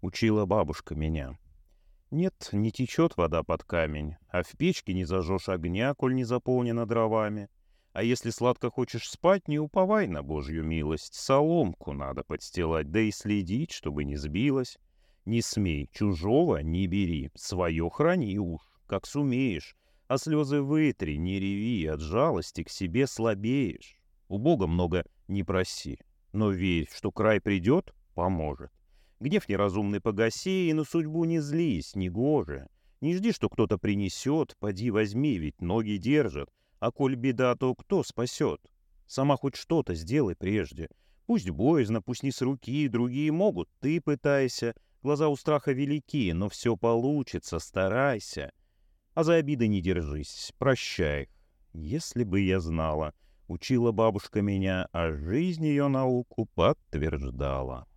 учила бабушка меня. Нет, не течет вода под камень, а в печке не зажжешь огня, коль не заполнена дровами. А если сладко хочешь спать, не уповай на Божью милость. Соломку надо подстилать, да и следить, чтобы не сбилась. Не смей, чужого не бери, свое храни уж, как сумеешь. А слезы вытри, не реви, от жалости к себе слабеешь. У Бога много не проси, но верь, что край придет, поможет. Гнев неразумный погаси, и на судьбу не злись, не гоже. Не жди, что кто-то принесет, поди возьми, ведь ноги держат. А коль беда, то кто спасет? Сама хоть что-то сделай прежде. Пусть боязно, пусть не с руки, другие могут, ты пытайся. Глаза у страха велики, но все получится, старайся. А за обиды не держись, прощай. Если бы я знала, учила бабушка меня, а жизнь ее науку подтверждала.